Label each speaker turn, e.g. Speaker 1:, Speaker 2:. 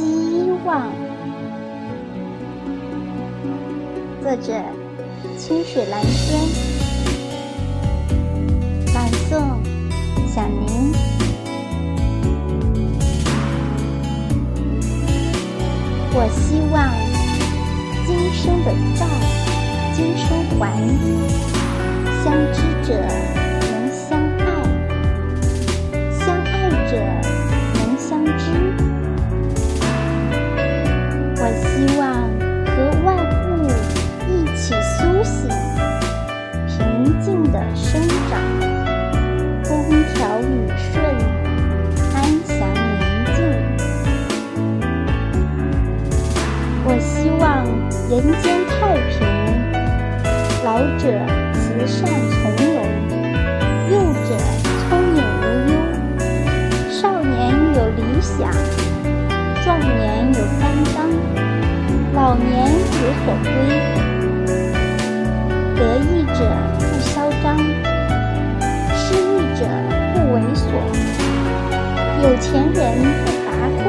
Speaker 1: 希望作者清水蓝天朗诵想您。我希望今生的债今生还相知者太平，老者慈善从容，幼者聪颖无忧，少年有理想，壮年有担当，老年有所归。得意者不嚣张，失意者不猥琐。有钱人不跋扈